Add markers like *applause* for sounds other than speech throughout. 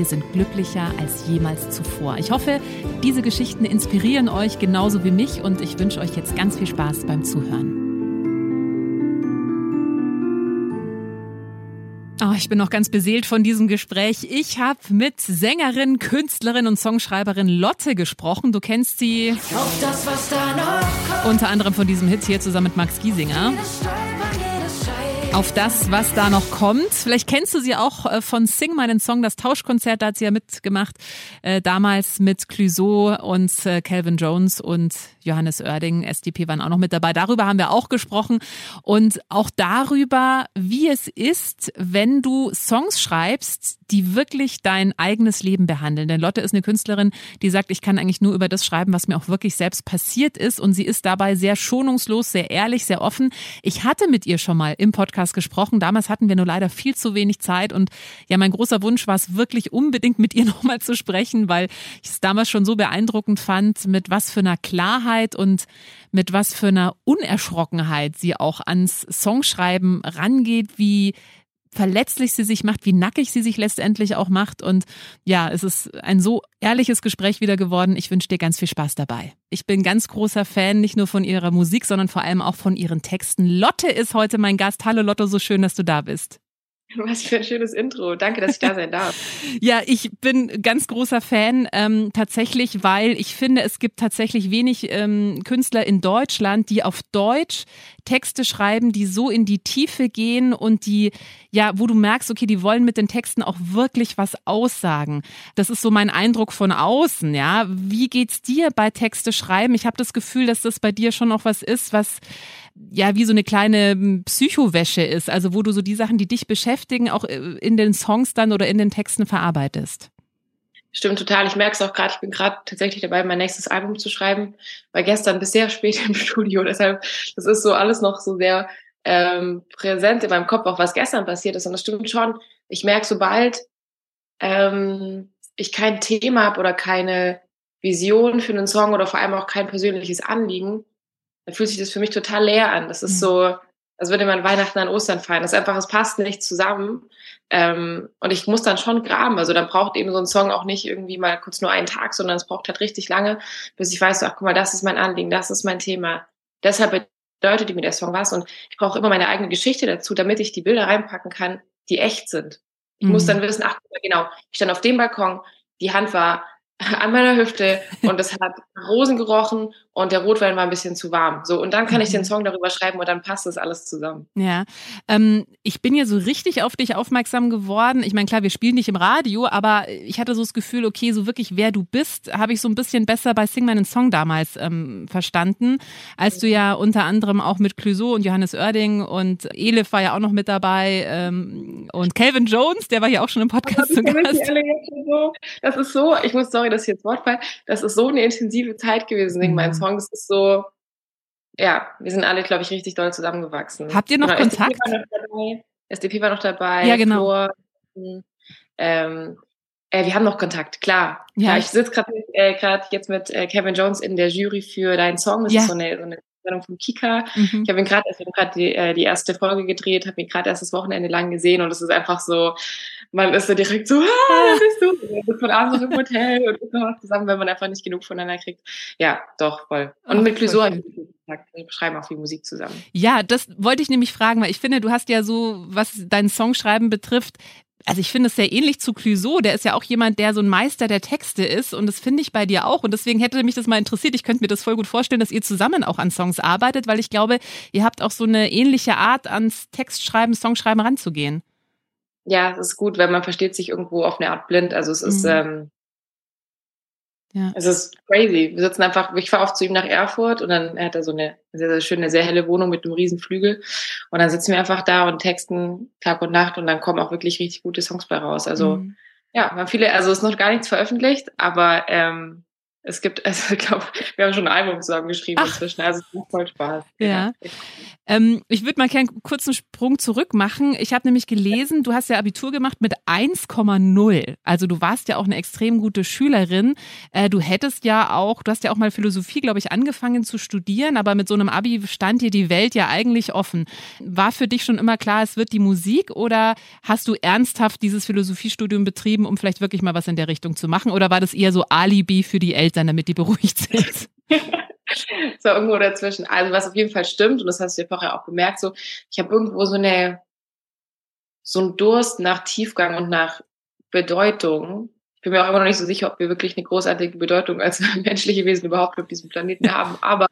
wir sind glücklicher als jemals zuvor. Ich hoffe, diese Geschichten inspirieren euch genauso wie mich und ich wünsche euch jetzt ganz viel Spaß beim Zuhören. Oh, ich bin noch ganz beseelt von diesem Gespräch. Ich habe mit Sängerin, Künstlerin und Songschreiberin Lotte gesprochen. Du kennst sie das, unter anderem von diesem Hit hier zusammen mit Max Giesinger auf das, was da noch kommt. Vielleicht kennst du sie auch äh, von Sing meinen Song, das Tauschkonzert, da hat sie ja mitgemacht. Äh, damals mit Clouseau und äh, Calvin Jones und Johannes Oerding, SDP waren auch noch mit dabei. Darüber haben wir auch gesprochen und auch darüber, wie es ist, wenn du Songs schreibst, die wirklich dein eigenes Leben behandeln. Denn Lotte ist eine Künstlerin, die sagt, ich kann eigentlich nur über das schreiben, was mir auch wirklich selbst passiert ist und sie ist dabei sehr schonungslos, sehr ehrlich, sehr offen. Ich hatte mit ihr schon mal im Podcast Podcast gesprochen. Damals hatten wir nur leider viel zu wenig Zeit und ja, mein großer Wunsch war es wirklich unbedingt mit ihr *laughs* nochmal zu sprechen, weil ich es damals schon so beeindruckend fand, mit was für einer Klarheit und mit was für einer Unerschrockenheit sie auch ans Songschreiben rangeht, wie verletzlich sie sich macht, wie nackig sie sich letztendlich auch macht. Und ja, es ist ein so ehrliches Gespräch wieder geworden. Ich wünsche dir ganz viel Spaß dabei. Ich bin ganz großer Fan, nicht nur von ihrer Musik, sondern vor allem auch von ihren Texten. Lotte ist heute mein Gast. Hallo Lotte, so schön, dass du da bist. Was für ein schönes Intro. Danke, dass ich da sein darf. *laughs* ja, ich bin ganz großer Fan ähm, tatsächlich, weil ich finde, es gibt tatsächlich wenig ähm, Künstler in Deutschland, die auf Deutsch Texte schreiben, die so in die Tiefe gehen und die, ja, wo du merkst, okay, die wollen mit den Texten auch wirklich was aussagen. Das ist so mein Eindruck von außen, ja. Wie geht's dir bei Texte schreiben? Ich habe das Gefühl, dass das bei dir schon auch was ist, was ja wie so eine kleine hm, Psychowäsche ist, also wo du so die Sachen, die dich beschäftigen, auch äh, in den Songs dann oder in den Texten verarbeitest. Stimmt total. Ich merke es auch gerade. Ich bin gerade tatsächlich dabei, mein nächstes Album zu schreiben. War gestern bis sehr spät im *laughs* Studio. Deshalb, das ist so alles noch so sehr ähm, präsent in meinem Kopf, auch was gestern passiert ist. Und das stimmt schon. Ich merke, sobald ähm, ich kein Thema habe oder keine Vision für einen Song oder vor allem auch kein persönliches Anliegen, dann fühlt sich das für mich total leer an. Das ist mhm. so, als würde man Weihnachten an Ostern feiern. Das ist einfach, es passt nicht zusammen. Ähm, und ich muss dann schon graben. Also dann braucht eben so ein Song auch nicht irgendwie mal kurz nur einen Tag, sondern es braucht halt richtig lange, bis ich weiß, ach guck mal, das ist mein Anliegen, das ist mein Thema. Deshalb bedeutet mir der Song was. Und ich brauche immer meine eigene Geschichte dazu, damit ich die Bilder reinpacken kann, die echt sind. Ich mhm. muss dann wissen, ach genau, ich stand auf dem Balkon, die Hand war *laughs* an meiner Hüfte und es hat Rosen gerochen und der Rotwein war ein bisschen zu warm. So, und dann kann ich den mhm. Song darüber schreiben und dann passt das alles zusammen. Ja, ähm, ich bin ja so richtig auf dich aufmerksam geworden. Ich meine, klar, wir spielen nicht im Radio, aber ich hatte so das Gefühl, okay, so wirklich wer du bist, habe ich so ein bisschen besser bei Sing meinen Song damals ähm, verstanden, als du ja unter anderem auch mit Clouseau und Johannes Oerding und Elif war ja auch noch mit dabei ähm, und Calvin Jones, der war ja auch schon im Podcast zu Gast. Das ist so, ich muss, sorry, dass ich jetzt Wort fall, das ist so eine intensive Zeit gewesen, Sing meinen Song Song. Das ist so, ja, wir sind alle, glaube ich, richtig doll zusammengewachsen. Habt ihr noch genau, Kontakt? SDP war noch dabei. SDP war noch dabei ja, genau. Flor, ähm, äh, wir haben noch Kontakt, klar. Ja. ja ich sitze gerade äh, jetzt mit äh, Kevin Jones in der Jury für deinen Song. Das ja. ist so eine, so eine Sendung vom Kika. Mhm. Ich habe ihn gerade, gerade die, äh, die erste Folge gedreht, habe ihn gerade erst das Wochenende lang gesehen und es ist einfach so, man ist so direkt so, ah, bist du? Man ist von abends im Hotel und ist noch zusammen, wenn man einfach nicht genug voneinander kriegt. Ja, doch, voll. Und Ach, mit habe ich wir schreiben auch viel Musik zusammen. Ja, das wollte ich nämlich fragen, weil ich finde, du hast ja so, was dein Songschreiben betrifft, also ich finde es sehr ähnlich zu Clouseau. Der ist ja auch jemand, der so ein Meister der Texte ist. Und das finde ich bei dir auch. Und deswegen hätte mich das mal interessiert. Ich könnte mir das voll gut vorstellen, dass ihr zusammen auch an Songs arbeitet, weil ich glaube, ihr habt auch so eine ähnliche Art, ans Textschreiben, Songschreiben ranzugehen. Ja, es ist gut, weil man versteht sich irgendwo auf eine Art blind. Also es ist, mhm. ähm, ja. Es ist crazy. Wir sitzen einfach, ich fahre oft zu ihm nach Erfurt und dann hat er so eine sehr, sehr schöne, sehr helle Wohnung mit einem riesen Flügel. Und dann sitzen wir einfach da und texten Tag und Nacht und dann kommen auch wirklich richtig gute Songs bei raus. Also mhm. ja, haben viele, also es ist noch gar nichts veröffentlicht, aber ähm, es gibt, *laughs* also ich glaube, wir haben schon ein Album zusammen geschrieben Ach. inzwischen. Also es macht voll Spaß. Ja. Ähm, ich würde mal gerne einen kurzen Sprung zurück machen. Ich habe nämlich gelesen, du hast ja Abitur gemacht mit 1,0. Also du warst ja auch eine extrem gute Schülerin. Äh, du hättest ja auch, du hast ja auch mal Philosophie, glaube ich, angefangen zu studieren, aber mit so einem Abi stand dir die Welt ja eigentlich offen. War für dich schon immer klar, es wird die Musik oder hast du ernsthaft dieses Philosophiestudium betrieben, um vielleicht wirklich mal was in der Richtung zu machen? Oder war das eher so Alibi für die Eltern, damit die beruhigt sind? *laughs* so irgendwo dazwischen. Also was auf jeden Fall stimmt, und das hast du ja vorher auch gemerkt, so ich habe irgendwo so eine so einen Durst nach Tiefgang und nach Bedeutung. Ich bin mir auch immer noch nicht so sicher, ob wir wirklich eine großartige Bedeutung als *laughs* menschliche Wesen überhaupt auf diesem Planeten *laughs* haben, aber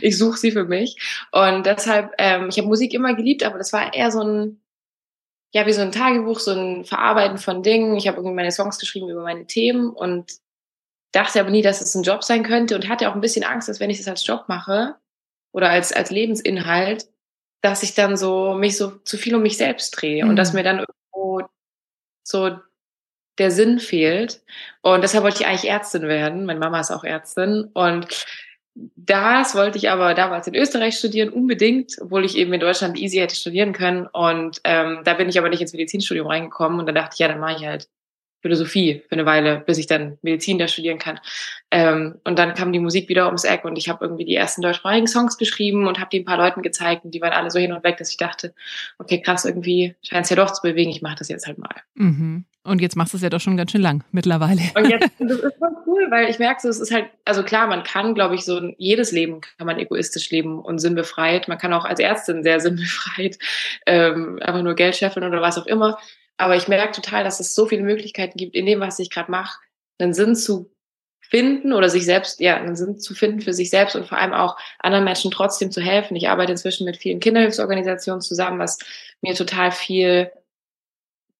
ich suche sie für mich. Und deshalb, ähm, ich habe Musik immer geliebt, aber das war eher so ein, ja, wie so ein Tagebuch, so ein Verarbeiten von Dingen. Ich habe irgendwie meine Songs geschrieben über meine Themen und dachte aber nie, dass es ein Job sein könnte und hatte auch ein bisschen Angst, dass wenn ich das als Job mache oder als, als Lebensinhalt, dass ich dann so mich so zu viel um mich selbst drehe mhm. und dass mhm. mir dann irgendwo so der Sinn fehlt. Und deshalb wollte ich eigentlich Ärztin werden. Meine Mama ist auch Ärztin. Und das wollte ich aber damals in Österreich studieren, unbedingt, obwohl ich eben in Deutschland easy hätte studieren können. Und ähm, da bin ich aber nicht ins Medizinstudium reingekommen. Und dann dachte ich, ja, dann mache ich halt Philosophie für eine Weile, bis ich dann Medizin da studieren kann. Ähm, und dann kam die Musik wieder ums Eck und ich habe irgendwie die ersten deutschsprachigen Songs geschrieben und habe die ein paar Leuten gezeigt und die waren alle so hin und weg, dass ich dachte, okay, krass, irgendwie scheint es ja doch zu bewegen, ich mache das jetzt halt mal. Mhm. Und jetzt machst du es ja doch schon ganz schön lang mittlerweile. Und jetzt, *laughs* das ist voll cool, weil ich merke so, es ist halt, also klar, man kann, glaube ich, so jedes Leben kann man egoistisch leben und sinnbefreit. Man kann auch als Ärztin sehr *laughs* sinnbefreit ähm, einfach nur Geld scheffeln oder was auch immer. Aber ich merke total, dass es so viele Möglichkeiten gibt, in dem, was ich gerade mache, einen Sinn zu finden oder sich selbst, ja, einen Sinn zu finden für sich selbst und vor allem auch anderen Menschen trotzdem zu helfen. Ich arbeite inzwischen mit vielen Kinderhilfsorganisationen zusammen, was mir total viel,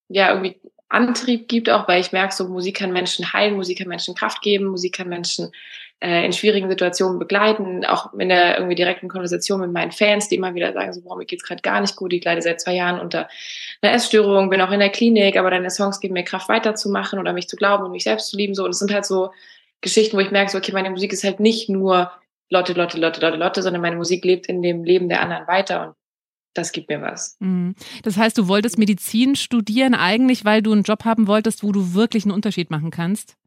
ja, irgendwie Antrieb gibt, auch weil ich merke, so Musik kann Menschen heilen, Musik kann Menschen Kraft geben, Musik kann Menschen äh, in schwierigen Situationen begleiten, auch in der irgendwie direkten Konversation mit meinen Fans, die immer wieder sagen, so, mir geht's gerade gar nicht gut, ich leide seit zwei Jahren unter einer Essstörung, bin auch in der Klinik, aber deine Songs geben mir Kraft weiterzumachen oder mich zu glauben und mich selbst zu lieben, so. Und es sind halt so Geschichten, wo ich merke, so, okay, meine Musik ist halt nicht nur Lotte, Lotte, Lotte, Lotte, Lotte, sondern meine Musik lebt in dem Leben der anderen weiter und das gibt mir was. Mhm. Das heißt, du wolltest Medizin studieren eigentlich, weil du einen Job haben wolltest, wo du wirklich einen Unterschied machen kannst?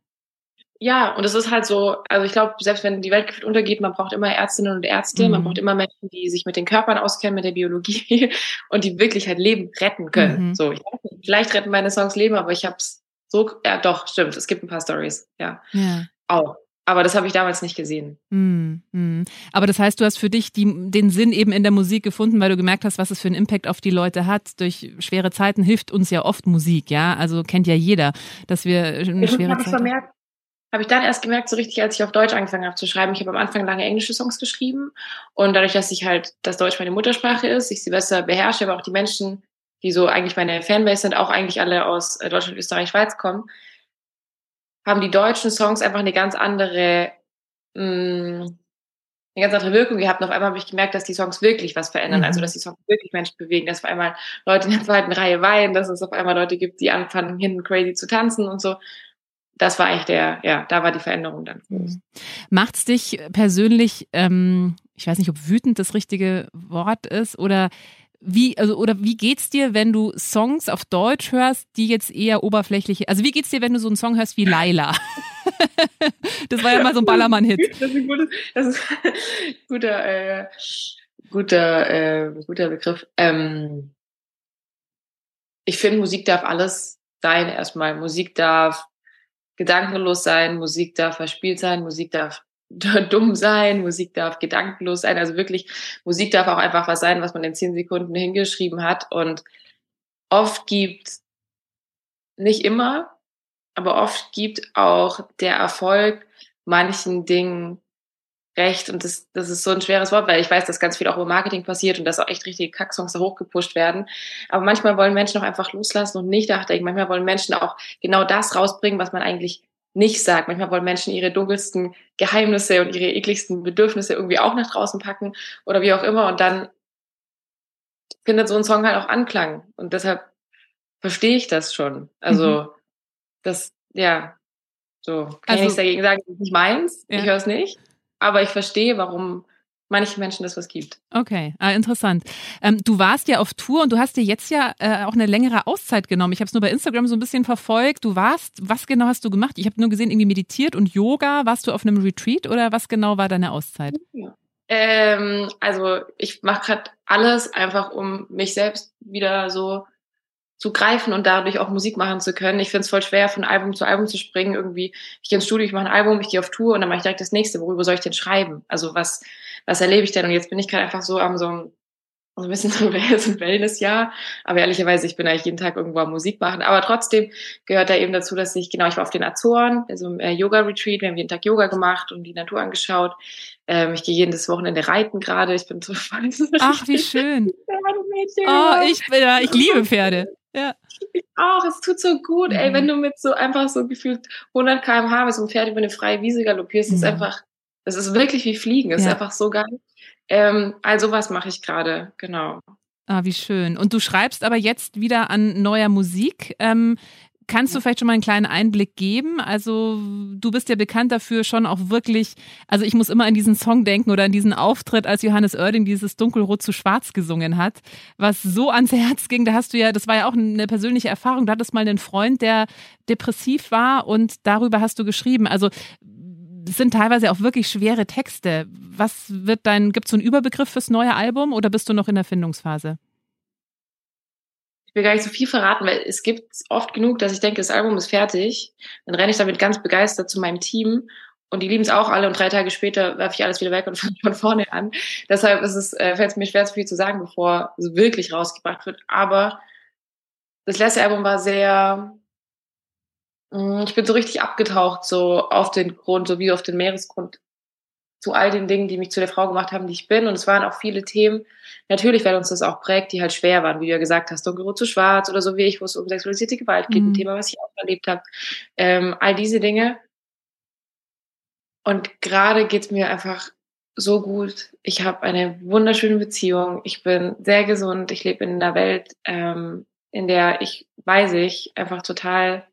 Ja, und es ist halt so, also ich glaube, selbst wenn die Welt untergeht, man braucht immer Ärztinnen und Ärzte, mhm. man braucht immer Menschen, die sich mit den Körpern auskennen, mit der Biologie *laughs* und die wirklich halt Leben retten können. Mhm. So, ich weiß nicht, vielleicht retten meine Songs Leben, aber ich habe es so, ja doch, stimmt, es gibt ein paar Stories, ja. ja. Auch. Aber das habe ich damals nicht gesehen. Mhm. mhm. Aber das heißt, du hast für dich die, den Sinn eben in der Musik gefunden, weil du gemerkt hast, was es für einen Impact auf die Leute hat. Durch schwere Zeiten hilft uns ja oft Musik, ja. Also kennt ja jeder, dass wir eine schwere Zeit. Habe ich dann erst gemerkt, so richtig, als ich auf Deutsch angefangen habe zu schreiben. Ich habe am Anfang lange englische Songs geschrieben und dadurch, dass ich halt, dass Deutsch meine Muttersprache ist, ich sie besser beherrsche, aber auch die Menschen, die so eigentlich meine Fanbase sind, auch eigentlich alle aus äh, Deutschland, Österreich, Schweiz kommen, haben die deutschen Songs einfach eine ganz andere, mh, mm, eine ganz andere Wirkung gehabt. Und auf einmal habe ich gemerkt, dass die Songs wirklich was verändern, also mhm. also dass die Songs wirklich Menschen bewegen, dass auf einmal Leute in der zweiten Reihe weinen, dass es auf einmal Leute gibt, die anfangen, hinten crazy zu tanzen und so das war eigentlich der, ja, da war die Veränderung dann groß. Mhm. Macht's dich persönlich, ähm, ich weiß nicht, ob wütend das richtige Wort ist oder wie, also, oder wie geht's dir, wenn du Songs auf Deutsch hörst, die jetzt eher oberflächlich, also wie geht's dir, wenn du so einen Song hörst wie Laila? *laughs* das war ja mal so ein Ballermann-Hit. Das ist ein gutes, das ist ein *laughs* guter, äh, guter, äh, guter Begriff. Ähm, ich finde, Musik darf alles sein erstmal. Musik darf gedankenlos sein, Musik darf verspielt sein, Musik darf *laughs* dumm sein, Musik darf gedankenlos sein. Also wirklich, Musik darf auch einfach was sein, was man in zehn Sekunden hingeschrieben hat. Und oft gibt nicht immer, aber oft gibt auch der Erfolg manchen Dingen recht. Und das, das ist so ein schweres Wort, weil ich weiß, dass ganz viel auch über Marketing passiert und dass auch echt richtige Kacksongs da hochgepusht werden. Aber manchmal wollen Menschen auch einfach loslassen und nicht nachdenken. Manchmal wollen Menschen auch genau das rausbringen, was man eigentlich nicht sagt. Manchmal wollen Menschen ihre dunkelsten Geheimnisse und ihre ekligsten Bedürfnisse irgendwie auch nach draußen packen oder wie auch immer. Und dann findet so ein Song halt auch Anklang. Und deshalb verstehe ich das schon. Also, mhm. das, ja, so. Kann also, ich nichts dagegen sagen, das ist nicht meins. Ja. Ich höre es nicht. Aber ich verstehe, warum manche Menschen das was gibt. Okay, ah, interessant. Ähm, du warst ja auf Tour und du hast dir jetzt ja äh, auch eine längere Auszeit genommen. Ich habe es nur bei Instagram so ein bisschen verfolgt. Du warst, was genau hast du gemacht? Ich habe nur gesehen, irgendwie meditiert und Yoga. Warst du auf einem Retreat oder was genau war deine Auszeit? Ja. Ähm, also ich mache gerade alles einfach, um mich selbst wieder so zu greifen und dadurch auch Musik machen zu können. Ich finde es voll schwer, von Album zu Album zu springen. Irgendwie, ich gehe ins Studio, ich mache ein Album, ich gehe auf Tour und dann mache ich direkt das nächste. Worüber soll ich denn schreiben? Also was, was erlebe ich denn? Und jetzt bin ich gerade einfach so am so ein, so ein bisschen *laughs* so ein Wellness-Jahr. Aber ehrlicherweise, ich bin eigentlich jeden Tag irgendwo am Musik machen. Aber trotzdem gehört da eben dazu, dass ich, genau, ich war auf den Azoren, also im äh, Yoga-Retreat, wir haben jeden Tag Yoga gemacht und die Natur angeschaut. Ähm, ich gehe jedes Wochenende reiten gerade. Ich bin so *laughs* Ach, wie schön. Oh, ich, ja, ich liebe Pferde. Ja. Ich auch, es tut so gut, mhm. ey, wenn du mit so einfach so gefühlt 100 km/h mit so einem Pferd über eine freie Wiese galoppierst, mhm. ist einfach, das ist wirklich wie Fliegen, ist ja. einfach so geil. Ähm, also was mache ich gerade, genau. Ah, wie schön. Und du schreibst aber jetzt wieder an neuer Musik. Ähm, Kannst du vielleicht schon mal einen kleinen Einblick geben? Also du bist ja bekannt dafür schon auch wirklich, also ich muss immer an diesen Song denken oder an diesen Auftritt, als Johannes Oerding dieses Dunkelrot zu Schwarz gesungen hat, was so ans Herz ging. Da hast du ja, das war ja auch eine persönliche Erfahrung. Du hattest mal einen Freund, der depressiv war und darüber hast du geschrieben. Also es sind teilweise auch wirklich schwere Texte. Was wird dein, gibt es so einen Überbegriff fürs neue Album oder bist du noch in der Findungsphase? Ich will gar nicht so viel verraten, weil es gibt oft genug, dass ich denke, das Album ist fertig. Dann renne ich damit ganz begeistert zu meinem Team und die lieben es auch alle und drei Tage später werfe ich alles wieder weg und *laughs* fange von vorne an. Deshalb ist es, äh, fällt es mir schwer, so viel zu sagen, bevor es wirklich rausgebracht wird. Aber das letzte Album war sehr, mh, mm, ich bin so richtig abgetaucht, so auf den Grund, so wie auf den Meeresgrund zu all den Dingen, die mich zu der Frau gemacht haben, die ich bin. Und es waren auch viele Themen, natürlich, weil uns das auch prägt, die halt schwer waren, wie du ja gesagt hast, dunkelrot zu schwarz oder so wie ich, wo es um sexualisierte Gewalt geht, mhm. ein Thema, was ich auch erlebt habe. Ähm, all diese Dinge. Und gerade geht's mir einfach so gut. Ich habe eine wunderschöne Beziehung. Ich bin sehr gesund. Ich lebe in einer Welt, ähm, in der ich weiß ich einfach total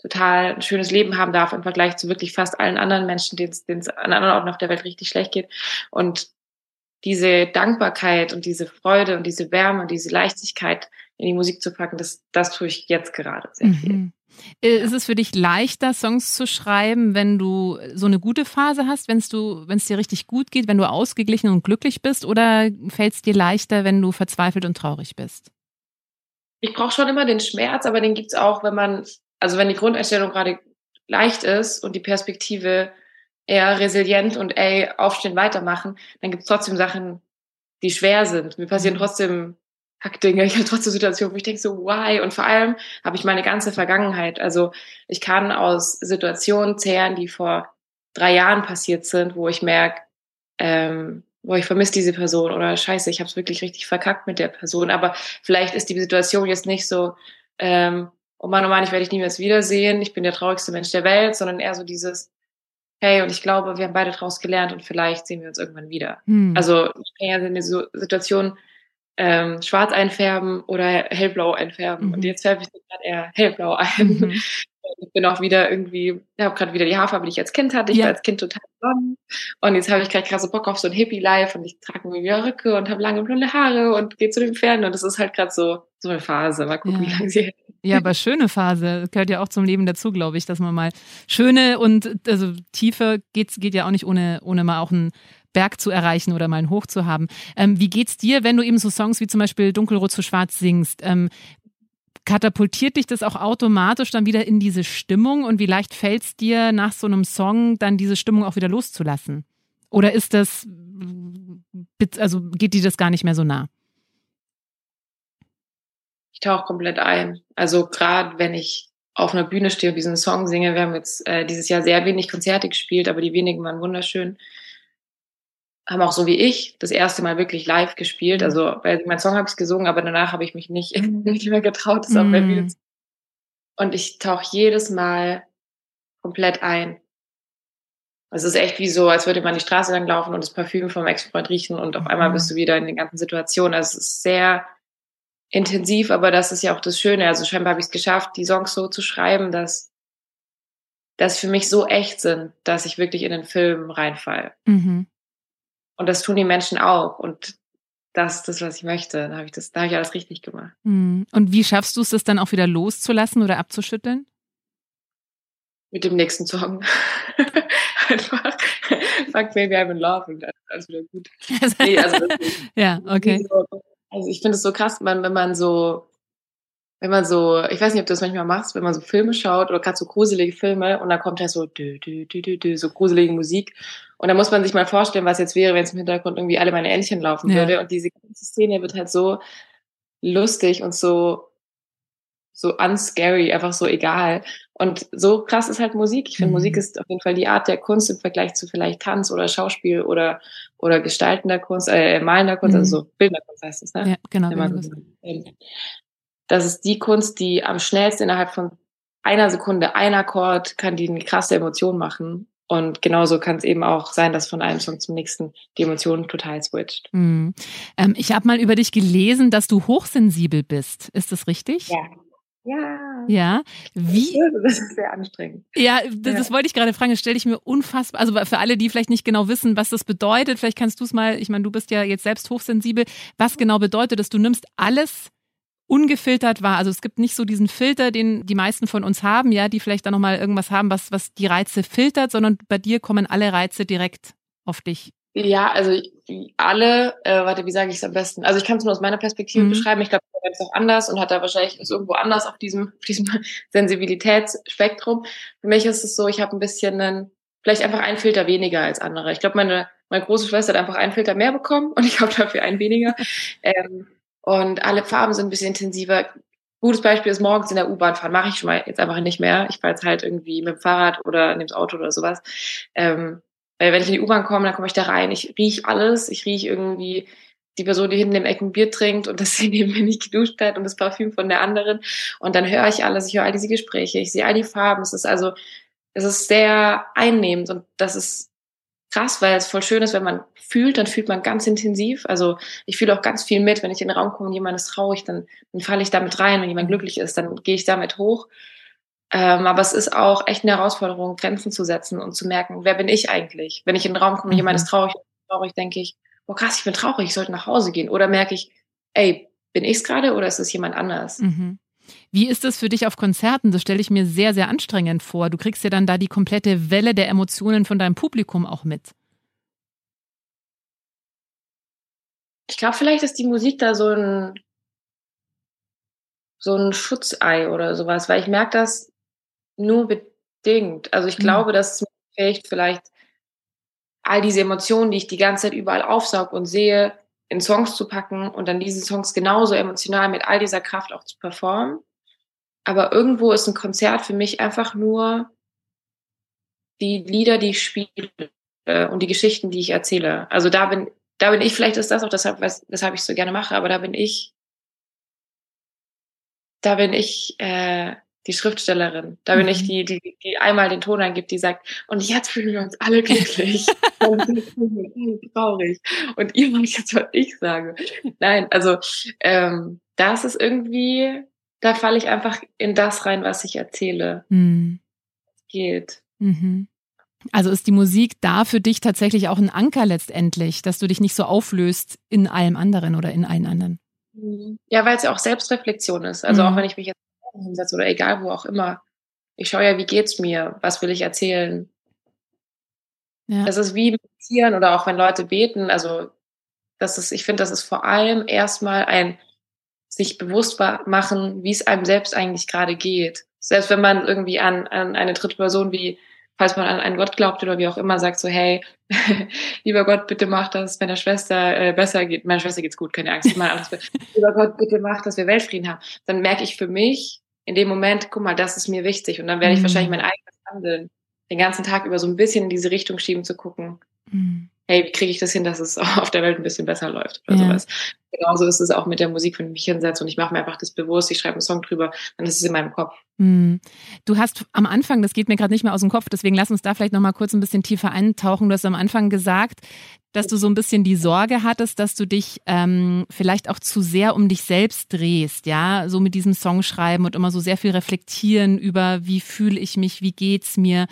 total ein schönes Leben haben darf im Vergleich zu wirklich fast allen anderen Menschen, denen es an anderen Orten auf der Welt richtig schlecht geht. Und diese Dankbarkeit und diese Freude und diese Wärme und diese Leichtigkeit in die Musik zu packen, das, das tue ich jetzt gerade sehr mhm. viel. Äh, ist es für dich leichter, Songs zu schreiben, wenn du so eine gute Phase hast, wenn es dir richtig gut geht, wenn du ausgeglichen und glücklich bist, oder fällt es dir leichter, wenn du verzweifelt und traurig bist? Ich brauche schon immer den Schmerz, aber den gibt's auch, wenn man also wenn die Grundeinstellung gerade leicht ist und die Perspektive eher resilient und ey, aufstehen, weitermachen, dann gibt es trotzdem Sachen, die schwer sind. Mir passieren mhm. trotzdem Hackdinge, ich habe trotzdem Situationen, wo ich denke so, why? Und vor allem habe ich meine ganze Vergangenheit. Also ich kann aus Situationen zehren, die vor drei Jahren passiert sind, wo ich merke, ähm, wo ich vermisse diese Person oder scheiße, ich habe es wirklich richtig verkackt mit der Person. Aber vielleicht ist die Situation jetzt nicht so, ähm, oh Mann, oh Mann, ich werde dich niemals wiedersehen, ich bin der traurigste Mensch der Welt, sondern eher so dieses, hey, und ich glaube, wir haben beide daraus gelernt und vielleicht sehen wir uns irgendwann wieder. Hm. Also ich kann ja in der Situation ähm, schwarz einfärben oder hellblau einfärben. Mhm. Und jetzt färbe ich gerade eher hellblau ein. Mhm. *laughs* Ich bin auch wieder irgendwie, ich habe gerade wieder die Haarfarbe, die ich als Kind hatte. Ich ja. war als Kind total blond. Und jetzt habe ich gerade krasse Bock auf so ein Hippie-Life und ich trage mir wieder Röcke und habe lange blonde Haare und gehe zu den Pferden. Und das ist halt gerade so, so eine Phase. Mal gucken, ja. wie lange sie hält. Ja, aber schöne Phase. Gehört ja auch zum Leben dazu, glaube ich, dass man mal schöne und also Tiefe geht, geht ja auch nicht ohne, ohne mal auch einen Berg zu erreichen oder mal einen Hoch zu haben. Ähm, wie geht's dir, wenn du eben so Songs wie zum Beispiel Dunkelrot zu Schwarz singst? Ähm, katapultiert dich das auch automatisch dann wieder in diese Stimmung und wie leicht fällt es dir nach so einem Song dann diese Stimmung auch wieder loszulassen? Oder ist das, also geht dir das gar nicht mehr so nah? Ich tauche komplett ein. Also gerade wenn ich auf einer Bühne stehe und diesen Song singe, wir haben jetzt äh, dieses Jahr sehr wenig Konzerte gespielt, aber die wenigen waren wunderschön. Haben auch so wie ich das erste Mal wirklich live gespielt. Also weil mein Song habe ich gesungen, aber danach habe ich mich nicht, *laughs* nicht mehr getraut, das auf der Bühne zu und ich tauche jedes Mal komplett ein. Es ist echt wie so, als würde man die Straße lang laufen und das Parfüm vom Ex-Freund riechen und auf einmal bist du wieder in den ganzen Situationen. Also es ist sehr intensiv, aber das ist ja auch das Schöne. Also scheinbar habe ich es geschafft, die Songs so zu schreiben, dass das für mich so echt sind, dass ich wirklich in den Film reinfall. Mhm. Und das tun die Menschen auch. Und das ist das, was ich möchte. Da habe ich das, da habe ich alles richtig gemacht. Mhm. Und wie schaffst du es, das dann auch wieder loszulassen oder abzuschütteln? Mit dem nächsten Song. *laughs* Einfach Fuck Baby I'm in Love und dann ist alles wieder gut. *laughs* nee, also ja, okay. Also ich finde es so krass, man, wenn man so, wenn man so, ich weiß nicht, ob du das manchmal machst, wenn man so Filme schaut oder gerade so gruselige Filme und dann kommt halt so dü, dü, dü, dü, dü, so gruselige Musik und dann muss man sich mal vorstellen, was jetzt wäre, wenn es im Hintergrund irgendwie alle meine Entchen laufen ja. würde und diese ganze Szene wird halt so lustig und so so unscary, einfach so egal. Und so krass ist halt Musik. Ich finde, mhm. Musik ist auf jeden Fall die Art der Kunst im Vergleich zu vielleicht Tanz oder Schauspiel oder, oder gestaltender Kunst, äh, malender Kunst, also mhm. also so bildender Kunst heißt es, ne? Ja, genau. Das ist die Kunst, die am schnellsten innerhalb von einer Sekunde, ein Akkord kann die eine krasse Emotion machen. Und genauso kann es eben auch sein, dass von einem Song zum nächsten die Emotionen total switcht. Mhm. Ähm, ich habe mal über dich gelesen, dass du hochsensibel bist. Ist das richtig? Ja. Ja. Ja. Wie? Das ist sehr anstrengend. Ja, das, das wollte ich gerade fragen. Das stelle ich mir unfassbar, also für alle, die vielleicht nicht genau wissen, was das bedeutet, vielleicht kannst du es mal, ich meine, du bist ja jetzt selbst hochsensibel. Was genau bedeutet das? Du nimmst alles ungefiltert wahr. Also es gibt nicht so diesen Filter, den die meisten von uns haben, ja, die vielleicht dann nochmal irgendwas haben, was, was die Reize filtert, sondern bei dir kommen alle Reize direkt auf dich. Ja, also alle, äh, warte, wie sage ich es am besten? Also ich kann es nur aus meiner Perspektive mhm. beschreiben. Ich glaube, er ist auch anders und hat da wahrscheinlich ist irgendwo anders auf diesem, auf diesem *laughs* Sensibilitätsspektrum. Für mich ist es so, ich habe ein bisschen einen, vielleicht einfach einen Filter weniger als andere. Ich glaube, meine, meine große Schwester hat einfach einen Filter mehr bekommen *laughs* und ich habe dafür einen weniger. ähm, und alle Farben sind ein bisschen intensiver. Gutes Beispiel ist morgens in der U-Bahn fahren, mache ich schon mal jetzt einfach nicht mehr. Ich fahre jetzt halt irgendwie mit dem Fahrrad oder nehme das Auto oder sowas. Ähm, weil wenn ich in die U-Bahn komme, dann komme ich da rein. Ich riech alles. Ich riech irgendwie die Person, die hinten im Ecken Bier trinkt und *laughs* dass sie neben mir nicht geduscht hat und das Parfüm von der anderen. Und dann höre ich alles. Ich höre all diese Gespräche. Ich sehe all die Farben. Es ist also, es ist sehr einnehmend und das ist krass, weil es voll schön ist, wenn man fühlt, dann fühlt man ganz intensiv. Also ich fühle auch ganz viel mit, wenn ich in den Raum komme und jemand ist traurig, dann, dann falle ich damit rein. Wenn jemand glücklich ist, dann gehe ich damit hoch. Ähm, aber es ist auch echt eine Herausforderung, Grenzen zu setzen und zu merken, wer bin ich eigentlich? Wenn ich in den Raum komme, mhm. jemand ist traurig, traurig, denke ich, oh krass, ich bin traurig, ich sollte nach Hause gehen. Oder merke ich, ey, bin ich es gerade oder ist es jemand anders? Mhm. Wie ist das für dich auf Konzerten? Das stelle ich mir sehr, sehr anstrengend vor. Du kriegst ja dann da die komplette Welle der Emotionen von deinem Publikum auch mit. Ich glaube, vielleicht ist die Musik da so ein, so ein Schutzei oder sowas, weil ich merke das nur bedingt. Also ich mhm. glaube, dass es mir fähigt, vielleicht all diese Emotionen, die ich die ganze Zeit überall aufsaug und sehe, in Songs zu packen und dann diese Songs genauso emotional mit all dieser Kraft auch zu performen. Aber irgendwo ist ein Konzert für mich einfach nur die Lieder, die ich spiele und die Geschichten, die ich erzähle. Also da bin, da bin ich, vielleicht ist das auch deshalb, weshalb ich so gerne mache, aber da bin ich, da bin ich äh, die Schriftstellerin. Da bin mhm. ich die, die, die einmal den Ton eingibt, die sagt, und jetzt fühlen wir uns alle glücklich. *laughs* und alle traurig. Und ihr macht jetzt, was ich sage. Nein, also ähm, das ist irgendwie, da falle ich einfach in das rein, was ich erzähle. Mhm. Geht. Mhm. Also ist die Musik da für dich tatsächlich auch ein Anker letztendlich, dass du dich nicht so auflöst in allem anderen oder in allen anderen? Mhm. Ja, weil es ja auch Selbstreflexion ist. Also mhm. auch wenn ich mich jetzt hinsetze oder egal wo auch immer. Ich schaue ja, wie geht's mir? Was will ich erzählen? Ja. Das ist wie meditieren oder auch wenn Leute beten. Also, das ist, ich finde, das ist vor allem erstmal ein sich bewusst machen, wie es einem selbst eigentlich gerade geht. Selbst wenn man irgendwie an, an eine dritte Person wie falls man an einen Gott glaubt oder wie auch immer, sagt so, hey, *laughs* lieber Gott, bitte mach das, meiner Schwester äh, besser geht, meiner Schwester geht's gut, keine Angst, *laughs* lieber Gott, bitte mach, dass wir Weltfrieden haben. Dann merke ich für mich in dem Moment, guck mal, das ist mir wichtig und dann werde ich mhm. wahrscheinlich mein eigenes Handeln den ganzen Tag über so ein bisschen in diese Richtung schieben zu gucken. Mhm hey, wie kriege ich das hin, dass es *laughs* auf der Welt ein bisschen besser läuft oder ja. sowas. Genauso ist es auch mit der Musik, wenn ich mich hinsetze und ich mache mir einfach das bewusst, ich schreibe einen Song drüber, dann ist es in meinem Kopf. Hm. Du hast am Anfang, das geht mir gerade nicht mehr aus dem Kopf, deswegen lass uns da vielleicht nochmal kurz ein bisschen tiefer eintauchen. Du hast am Anfang gesagt, dass du so ein bisschen die Sorge hattest, dass du dich ähm, vielleicht auch zu sehr um dich selbst drehst, ja, so mit diesem Songschreiben und immer so sehr viel reflektieren über, wie fühle ich mich, wie geht's mir.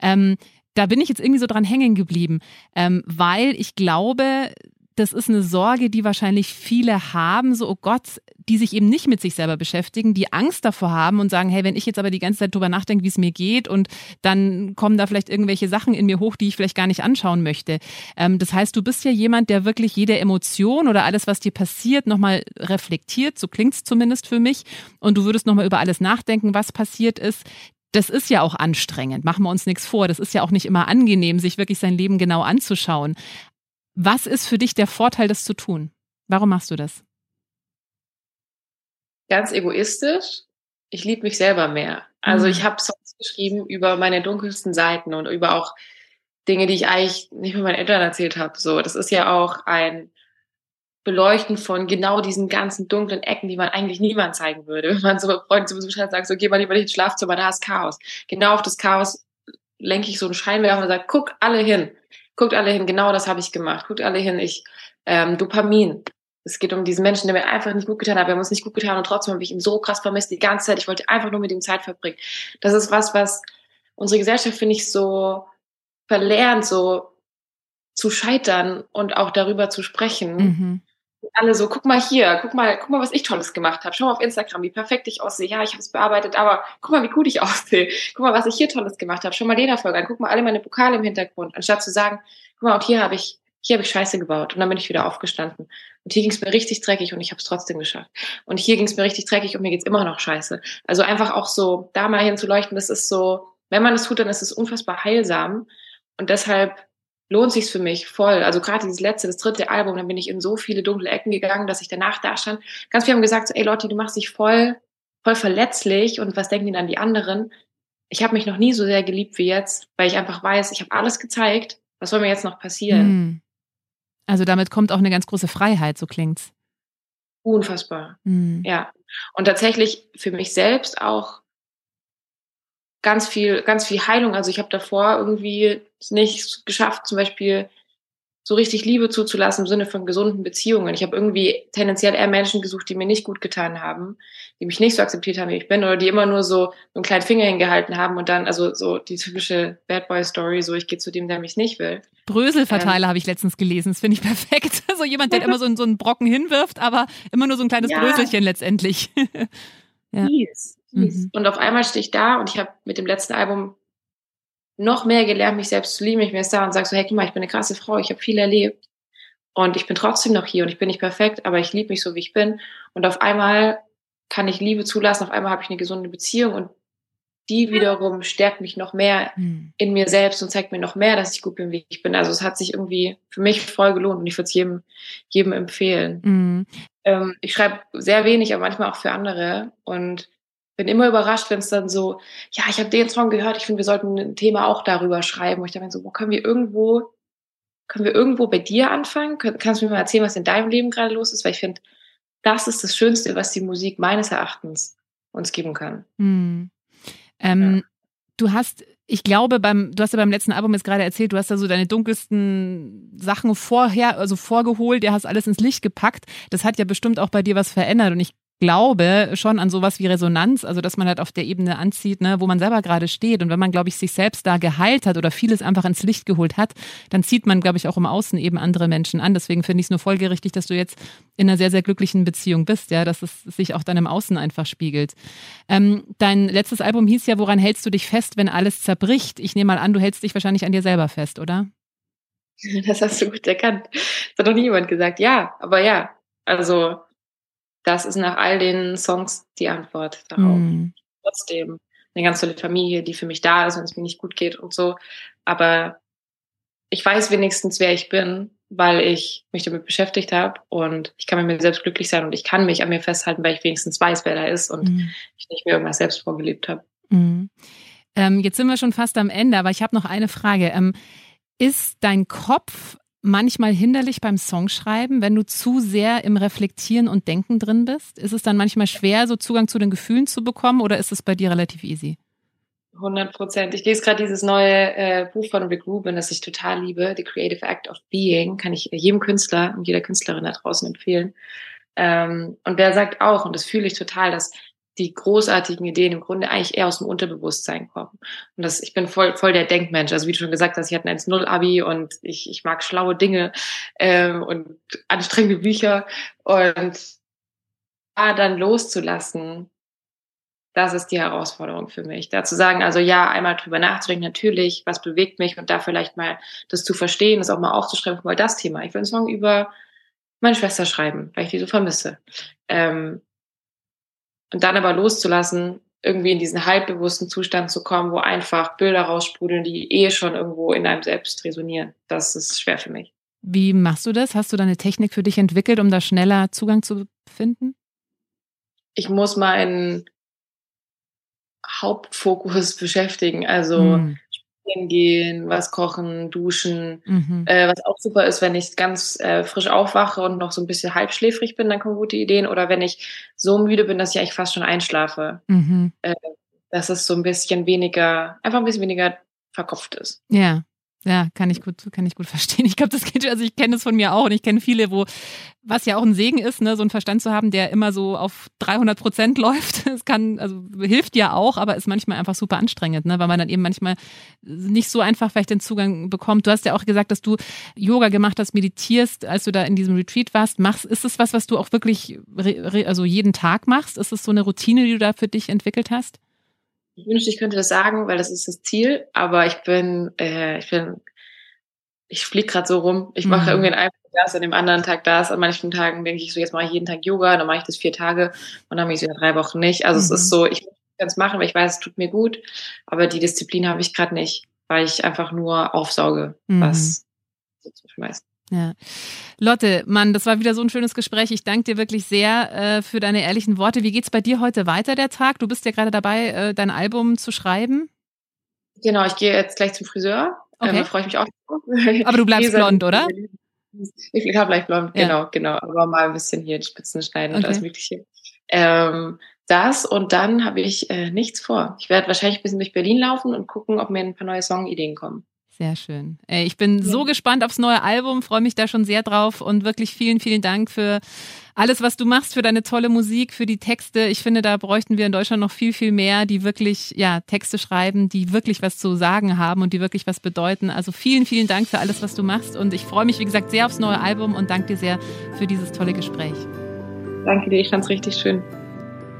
Ähm, da bin ich jetzt irgendwie so dran hängen geblieben, ähm, weil ich glaube, das ist eine Sorge, die wahrscheinlich viele haben, so, oh Gott, die sich eben nicht mit sich selber beschäftigen, die Angst davor haben und sagen, hey, wenn ich jetzt aber die ganze Zeit drüber nachdenke, wie es mir geht und dann kommen da vielleicht irgendwelche Sachen in mir hoch, die ich vielleicht gar nicht anschauen möchte. Ähm, das heißt, du bist ja jemand, der wirklich jede Emotion oder alles, was dir passiert, nochmal reflektiert, so klingt's zumindest für mich, und du würdest nochmal über alles nachdenken, was passiert ist das ist ja auch anstrengend, machen wir uns nichts vor. Das ist ja auch nicht immer angenehm, sich wirklich sein Leben genau anzuschauen. Was ist für dich der Vorteil, das zu tun? Warum machst du das? Ganz egoistisch. Ich liebe mich selber mehr. Also mhm. ich habe Songs geschrieben über meine dunkelsten Seiten und über auch Dinge, die ich eigentlich nicht mit meinen Eltern erzählt habe. So, das ist ja auch ein Beleuchten von genau diesen ganzen dunklen Ecken, die man eigentlich niemand zeigen würde. *laughs* Wenn man so Freunden zum Besuch sagt, so geh mal lieber nicht ins Schlafzimmer, da ist Chaos. Genau auf das Chaos lenke ich so einen Scheinwerfer und sage, guck alle hin. Guckt alle hin, genau das habe ich gemacht. Guckt alle hin, ich, ähm, Dopamin. Es geht um diesen Menschen, der mir einfach nicht gut getan hat. Wir haben uns nicht gut getan und trotzdem habe ich ihn so krass vermisst die ganze Zeit. Ich wollte einfach nur mit ihm Zeit verbringen. Das ist was, was unsere Gesellschaft, finde ich, so verlernt, so zu scheitern und auch darüber zu sprechen. Mhm alle so, guck mal hier, guck mal, guck mal, was ich Tolles gemacht habe. Schau mal auf Instagram, wie perfekt ich aussehe. Ja, ich habe es bearbeitet, aber guck mal, wie gut ich *laughs* aussehe. Guck mal, was ich hier Tolles gemacht habe. Schau mal den Erfolg an. Guck mal alle meine Pokale im Hintergrund. Anstatt zu sagen, guck mal, und hier habe ich, hier habe ich Scheiße gebaut. Und dann bin ich wieder aufgestanden. Und hier ging es mir richtig dreckig und ich habe es trotzdem geschafft. Und hier ging es mir richtig dreckig und mir geht's immer noch scheiße. Also einfach auch so da mal hinzuleuchten, das ist so, wenn man es tut, dann ist es unfassbar heilsam. Und deshalb lohnt sich's für mich voll. Also gerade dieses letzte, das dritte Album, dann bin ich in so viele dunkle Ecken gegangen, dass ich danach da stand. Ganz viele haben gesagt, so, ey Lotti, du machst dich voll, voll verletzlich und was denken die dann die anderen? Ich habe mich noch nie so sehr geliebt wie jetzt, weil ich einfach weiß, ich habe alles gezeigt. Was soll mir jetzt noch passieren? Hm. Also damit kommt auch eine ganz große Freiheit, so klingt's. Unfassbar. Hm. Ja. Und tatsächlich für mich selbst auch ganz viel, ganz viel Heilung. Also ich habe davor irgendwie es nicht geschafft, zum Beispiel so richtig Liebe zuzulassen im Sinne von gesunden Beziehungen. Ich habe irgendwie tendenziell eher Menschen gesucht, die mir nicht gut getan haben, die mich nicht so akzeptiert haben, wie ich bin, oder die immer nur so einen kleinen Finger hingehalten haben und dann, also so die typische Bad Boy Story, so ich gehe zu dem, der mich nicht will. Bröselverteiler ähm, habe ich letztens gelesen, das finde ich *laughs* perfekt. So jemand, der immer so, so einen Brocken hinwirft, aber immer nur so ein kleines ja. Bröselchen letztendlich. *laughs* ja. Mhm. Und auf einmal stehe ich da und ich habe mit dem letzten Album noch mehr gelernt, mich selbst zu lieben. Ich bin jetzt da und sage so, hey, guck mal, ich bin eine krasse Frau, ich habe viel erlebt und ich bin trotzdem noch hier und ich bin nicht perfekt, aber ich liebe mich so, wie ich bin. Und auf einmal kann ich Liebe zulassen, auf einmal habe ich eine gesunde Beziehung und die wiederum stärkt mich noch mehr mhm. in mir selbst und zeigt mir noch mehr, dass ich gut bin, wie ich bin. Also es hat sich irgendwie für mich voll gelohnt und ich würde es jedem, jedem empfehlen. Mhm. Ähm, ich schreibe sehr wenig, aber manchmal auch für andere und bin immer überrascht, wenn es dann so, ja, ich habe den Song gehört, ich finde, wir sollten ein Thema auch darüber schreiben. Wo ich dann so, wo können wir irgendwo, können wir irgendwo bei dir anfangen? Kannst du mir mal erzählen, was in deinem Leben gerade los ist? Weil ich finde, das ist das Schönste, was die Musik meines Erachtens uns geben kann. Hm. Ähm, ja. Du hast, ich glaube, beim, du hast ja beim letzten Album jetzt gerade erzählt, du hast da so deine dunkelsten Sachen vorher, also vorgeholt, der hast alles ins Licht gepackt. Das hat ja bestimmt auch bei dir was verändert. Und ich glaube schon an sowas wie Resonanz, also dass man halt auf der Ebene anzieht, ne, wo man selber gerade steht. Und wenn man, glaube ich, sich selbst da geheilt hat oder vieles einfach ins Licht geholt hat, dann zieht man, glaube ich, auch im Außen eben andere Menschen an. Deswegen finde ich es nur folgerichtig, dass du jetzt in einer sehr, sehr glücklichen Beziehung bist, ja, dass es sich auch dann im Außen einfach spiegelt. Ähm, dein letztes Album hieß ja, woran hältst du dich fest, wenn alles zerbricht? Ich nehme mal an, du hältst dich wahrscheinlich an dir selber fest, oder? Das hast du gut erkannt. Das hat noch nie jemand gesagt. Ja, aber ja. Also das ist nach all den Songs die Antwort darauf. Mm. Trotzdem eine ganz tolle Familie, die für mich da ist, wenn es mir nicht gut geht und so. Aber ich weiß wenigstens, wer ich bin, weil ich mich damit beschäftigt habe und ich kann mit mir selbst glücklich sein und ich kann mich an mir festhalten, weil ich wenigstens weiß, wer da ist und mhm. ich nicht mir irgendwas selbst vorgelebt habe. Mhm. Ähm, jetzt sind wir schon fast am Ende, aber ich habe noch eine Frage. Ähm, ist dein Kopf manchmal hinderlich beim Songschreiben, wenn du zu sehr im Reflektieren und Denken drin bist? Ist es dann manchmal schwer, so Zugang zu den Gefühlen zu bekommen oder ist es bei dir relativ easy? 100 Prozent. Ich lese gerade dieses neue äh, Buch von Rick Rubin, das ich total liebe, The Creative Act of Being, kann ich jedem Künstler und jeder Künstlerin da draußen empfehlen. Ähm, und der sagt auch, und das fühle ich total, dass die großartigen Ideen im Grunde eigentlich eher aus dem Unterbewusstsein kommen. Und das, ich bin voll, voll der Denkmensch. Also wie du schon gesagt hast, ich hatte ein 1-0-Abi und ich, ich mag schlaue Dinge ähm, und anstrengende Bücher. Und da dann loszulassen, das ist die Herausforderung für mich. Da zu sagen, also ja, einmal drüber nachzudenken, natürlich, was bewegt mich und da vielleicht mal das zu verstehen, das auch mal aufzuschreiben, weil das Thema. Ich will einen Song über meine Schwester schreiben, weil ich die so vermisse. Ähm, und dann aber loszulassen, irgendwie in diesen halbbewussten Zustand zu kommen, wo einfach Bilder raussprudeln, die eh schon irgendwo in einem selbst resonieren. Das ist schwer für mich. Wie machst du das? Hast du da eine Technik für dich entwickelt, um da schneller Zugang zu finden? Ich muss meinen Hauptfokus *laughs* beschäftigen. Also mhm. Gehen, was kochen, duschen. Mhm. Äh, was auch super ist, wenn ich ganz äh, frisch aufwache und noch so ein bisschen halbschläfrig bin, dann kommen gute Ideen. Oder wenn ich so müde bin, dass ich eigentlich fast schon einschlafe. Mhm. Äh, dass es so ein bisschen weniger, einfach ein bisschen weniger verkopft ist. Ja. Ja, kann ich gut, kann ich gut verstehen. Ich glaube, das geht, also ich kenne das von mir auch und ich kenne viele, wo, was ja auch ein Segen ist, ne, so einen Verstand zu haben, der immer so auf 300 Prozent *laughs* läuft. Es kann, also hilft ja auch, aber ist manchmal einfach super anstrengend, ne, weil man dann eben manchmal nicht so einfach vielleicht den Zugang bekommt. Du hast ja auch gesagt, dass du Yoga gemacht hast, meditierst, als du da in diesem Retreat warst. Machst, ist es was, was du auch wirklich, also jeden Tag machst? Ist es so eine Routine, die du da für dich entwickelt hast? Ich wünschte, ich könnte das sagen, weil das ist das Ziel, aber ich bin, äh, ich bin, ich fliege gerade so rum. Ich mache mhm. irgendwie einen Tag das, an dem anderen Tag das. An manchen Tagen denke ich so, jetzt mache ich jeden Tag Yoga, dann mache ich das vier Tage und dann mache ich es wieder drei Wochen nicht. Also mhm. es ist mhm. so, ich kann es machen, weil ich weiß, es tut mir gut, aber die Disziplin habe ich gerade nicht, weil ich einfach nur aufsauge, mhm. was so zu schmeißen. Ja. Lotte, Mann, das war wieder so ein schönes Gespräch. Ich danke dir wirklich sehr äh, für deine ehrlichen Worte. Wie geht's bei dir heute weiter, der Tag? Du bist ja gerade dabei, äh, dein Album zu schreiben. Genau, ich gehe jetzt gleich zum Friseur. Ähm, okay. Ähm, da freue ich mich auch. *laughs* Aber du bleibst blond, oder? Ich gleich blond, ja. genau, genau. Aber mal ein bisschen hier in Spitzen schneiden okay. und alles Mögliche. Ähm, das und dann habe ich äh, nichts vor. Ich werde wahrscheinlich ein bisschen durch Berlin laufen und gucken, ob mir ein paar neue Songideen kommen. Sehr schön. Ich bin ja. so gespannt aufs neue Album, freue mich da schon sehr drauf und wirklich vielen, vielen Dank für alles, was du machst, für deine tolle Musik, für die Texte. Ich finde, da bräuchten wir in Deutschland noch viel, viel mehr, die wirklich ja, Texte schreiben, die wirklich was zu sagen haben und die wirklich was bedeuten. Also vielen, vielen Dank für alles, was du machst und ich freue mich, wie gesagt, sehr aufs neue Album und danke dir sehr für dieses tolle Gespräch. Danke dir, ich fand es richtig schön.